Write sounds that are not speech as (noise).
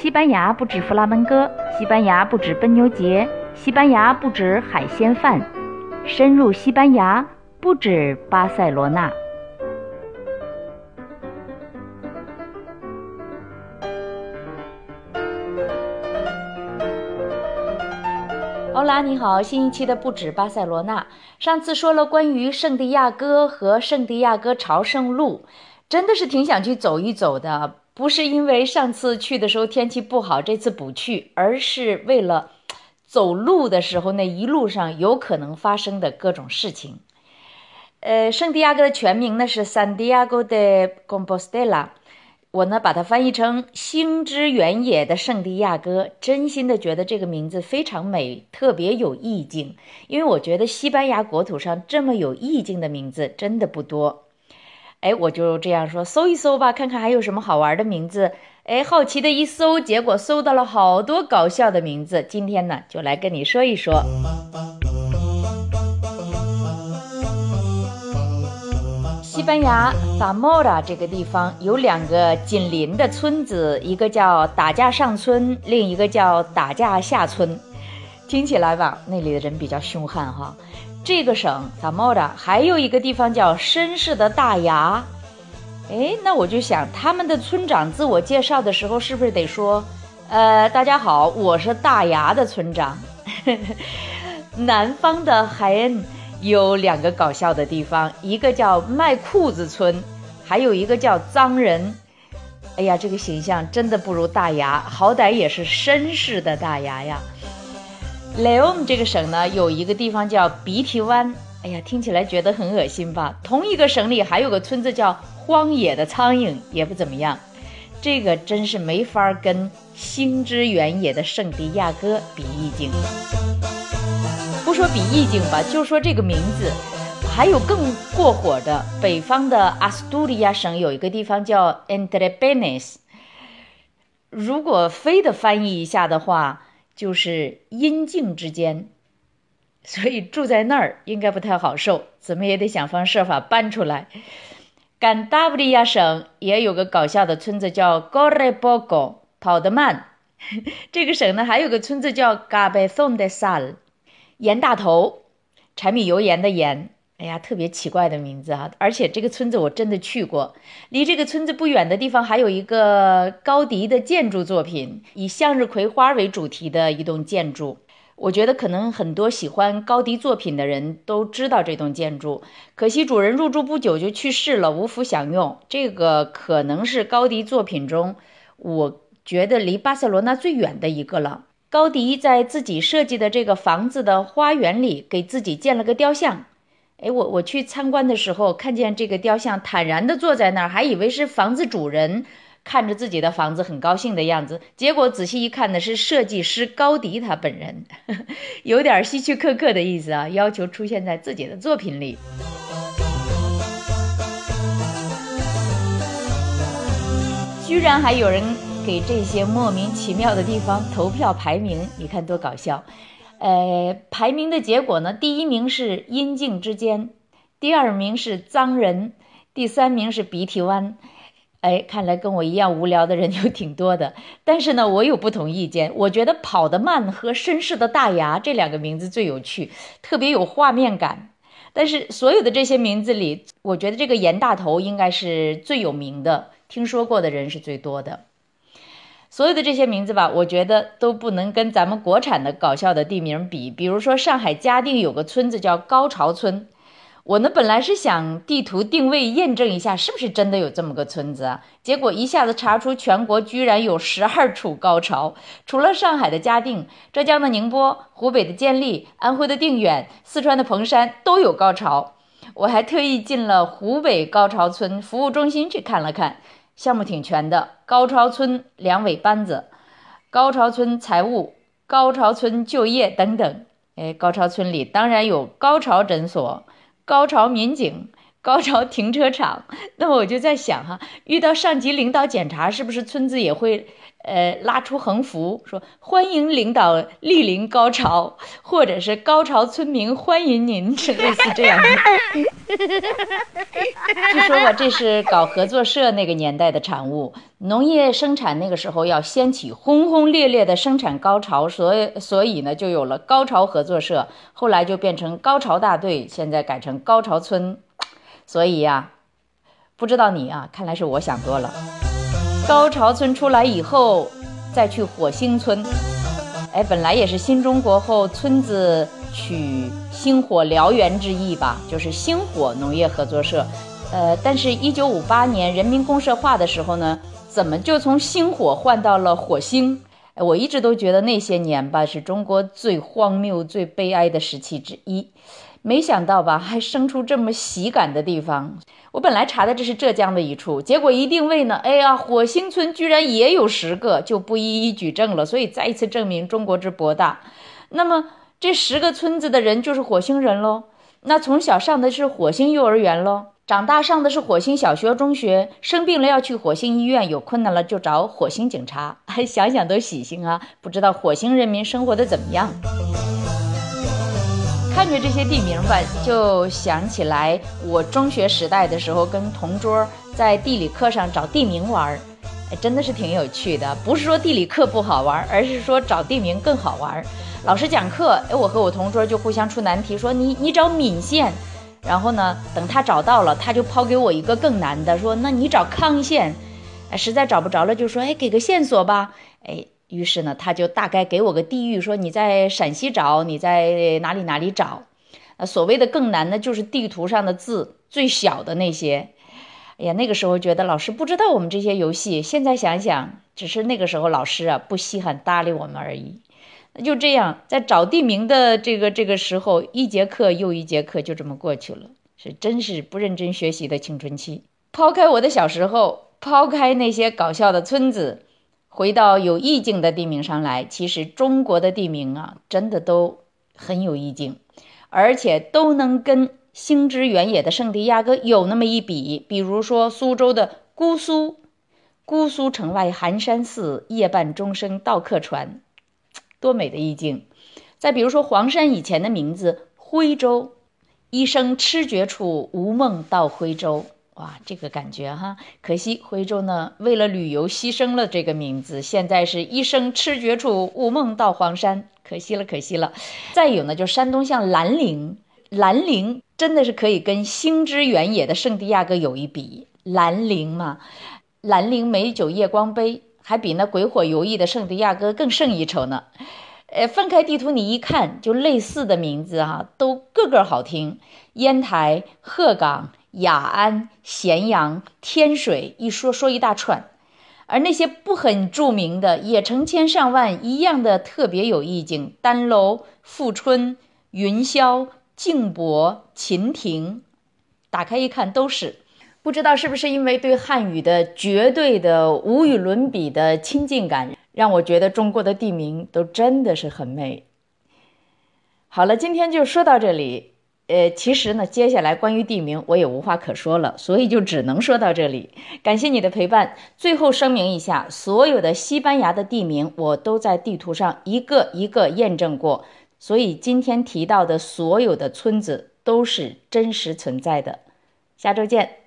西班牙不止弗拉门戈，西班牙不止奔牛节，西班牙不止海鲜饭，深入西班牙不止巴塞罗那。欧拉，你好，新一期的不止巴塞罗那。上次说了关于圣地亚哥和圣地亚哥朝圣路，真的是挺想去走一走的。不是因为上次去的时候天气不好，这次不去，而是为了走路的时候那一路上有可能发生的各种事情。呃，圣地亚哥的全名呢是 San Diego de Compostela。我呢把它翻译成“星之原野的圣地亚哥”，真心的觉得这个名字非常美，特别有意境。因为我觉得西班牙国土上这么有意境的名字真的不多。哎，我就这样说，搜一搜吧，看看还有什么好玩的名字。哎，好奇的一搜，结果搜到了好多搞笑的名字。今天呢，就来跟你说一说。西班牙萨莫拉这个地方有两个紧邻的村子，一个叫打架上村，另一个叫打架下村。听起来吧，那里的人比较凶悍哈。这个省萨莫拉还有一个地方叫绅士的大牙。哎，那我就想，他们的村长自我介绍的时候是不是得说，呃，大家好，我是大牙的村长。(laughs) 南方的海恩。有两个搞笑的地方，一个叫卖裤子村，还有一个叫脏人。哎呀，这个形象真的不如大牙，好歹也是绅士的大牙呀。雷欧姆这个省呢，有一个地方叫鼻涕湾。哎呀，听起来觉得很恶心吧？同一个省里还有个村子叫荒野的苍蝇，也不怎么样。这个真是没法跟星之原野的圣地亚哥比意境。不说比意境吧，就说这个名字，还有更过火的。北方的阿斯图利亚省有一个地方叫 Entre Benes，如果非得翻译一下的话，就是阴茎之间。所以住在那儿应该不太好受，怎么也得想方设法搬出来。甘达布利亚省也有个搞笑的村子叫 Gore Bogo，跑得慢。(laughs) 这个省呢还有个村子叫 Gabeson de Sal，。盐大头，柴米油盐的盐，哎呀，特别奇怪的名字啊！而且这个村子我真的去过，离这个村子不远的地方还有一个高迪的建筑作品，以向日葵花为主题的一栋建筑。我觉得可能很多喜欢高迪作品的人都知道这栋建筑，可惜主人入住不久就去世了，无福享用。这个可能是高迪作品中，我觉得离巴塞罗那最远的一个了。高迪在自己设计的这个房子的花园里给自己建了个雕像。哎，我我去参观的时候，看见这个雕像坦然地坐在那儿，还以为是房子主人看着自己的房子很高兴的样子。结果仔细一看呢，是设计师高迪他本人，(laughs) 有点希区柯克的意思啊，要求出现在自己的作品里。居然还有人。给这些莫名其妙的地方投票排名，你看多搞笑！呃，排名的结果呢，第一名是阴茎之间，第二名是脏人，第三名是鼻涕湾。哎，看来跟我一样无聊的人有挺多的。但是呢，我有不同意见，我觉得跑得慢和绅士的大牙这两个名字最有趣，特别有画面感。但是所有的这些名字里，我觉得这个严大头应该是最有名的，听说过的人是最多的。所有的这些名字吧，我觉得都不能跟咱们国产的搞笑的地名比。比如说，上海嘉定有个村子叫高潮村，我呢本来是想地图定位验证一下是不是真的有这么个村子啊，结果一下子查出全国居然有十二处高潮，除了上海的嘉定、浙江的宁波、湖北的监利、安徽的定远、四川的彭山都有高潮。我还特意进了湖北高潮村服务中心去看了看。项目挺全的，高潮村两委班子，高潮村财务，高潮村就业等等。哎，高潮村里当然有高潮诊所、高潮民警、高潮停车场。那么我就在想哈，遇到上级领导检查，是不是村子也会？呃，拉出横幅说欢迎领导莅临高潮，或者是高潮村民欢迎您，是 (laughs) 类似这样的。(laughs) 据说吧，这是搞合作社那个年代的产物。农业生产那个时候要掀起轰轰烈烈的生产高潮，所以所以呢，就有了高潮合作社，后来就变成高潮大队，现在改成高潮村。所以呀，不知道你啊，看来是我想多了。高潮村出来以后，再去火星村。哎，本来也是新中国后村子取星火燎原之意吧，就是星火农业合作社。呃，但是，一九五八年人民公社化的时候呢，怎么就从星火换到了火星？我一直都觉得那些年吧，是中国最荒谬、最悲哀的时期之一。没想到吧，还生出这么喜感的地方。我本来查的这是浙江的一处，结果一定位呢，哎呀，火星村居然也有十个，就不一一举证了。所以再一次证明中国之博大。那么这十个村子的人就是火星人喽。那从小上的是火星幼儿园喽，长大上的是火星小学、中学，生病了要去火星医院，有困难了就找火星警察。想想都喜庆啊！不知道火星人民生活的怎么样？看着这些地名吧，就想起来我中学时代的时候，跟同桌在地理课上找地名玩儿，哎，真的是挺有趣的。不是说地理课不好玩，而是说找地名更好玩。老师讲课，哎，我和我同桌就互相出难题，说你你找闽县，然后呢，等他找到了，他就抛给我一个更难的，说那你找康县，实在找不着了，就说哎，给个线索吧，哎。于是呢，他就大概给我个地域，说你在陕西找，你在哪里哪里找。呃，所谓的更难的，就是地图上的字最小的那些。哎呀，那个时候觉得老师不知道我们这些游戏，现在想想，只是那个时候老师啊不稀罕搭理我们而已。那就这样，在找地名的这个这个时候，一节课又一节课就这么过去了，是真是不认真学习的青春期。抛开我的小时候，抛开那些搞笑的村子。回到有意境的地名上来，其实中国的地名啊，真的都很有意境，而且都能跟星之原野的圣地亚哥有那么一比。比如说苏州的姑苏，姑苏城外寒山寺，夜半钟声到客船，多美的意境。再比如说黄山以前的名字徽州，一生痴绝处，无梦到徽州。哇，这个感觉哈，可惜徽州呢，为了旅游牺牲了这个名字，现在是一生痴绝处，无梦到黄山，可惜了，可惜了。再有呢，就山东像兰陵，兰陵真的是可以跟星之原野的圣地亚哥有一比，兰陵嘛，兰陵美酒夜光杯，还比那鬼火游弋的圣地亚哥更胜一筹呢。呃，翻开地图你一看，就类似的名字哈，都个个好听，烟台、鹤岗。雅安、咸阳、天水，一说说一大串，而那些不很著名的，也成千上万，一样的特别有意境。丹楼、富春、云霄、静博、秦亭，打开一看都是。不知道是不是因为对汉语的绝对的无与伦比的亲近感，让我觉得中国的地名都真的是很美。好了，今天就说到这里。呃，其实呢，接下来关于地名我也无话可说了，所以就只能说到这里。感谢你的陪伴。最后声明一下，所有的西班牙的地名我都在地图上一个一个验证过，所以今天提到的所有的村子都是真实存在的。下周见。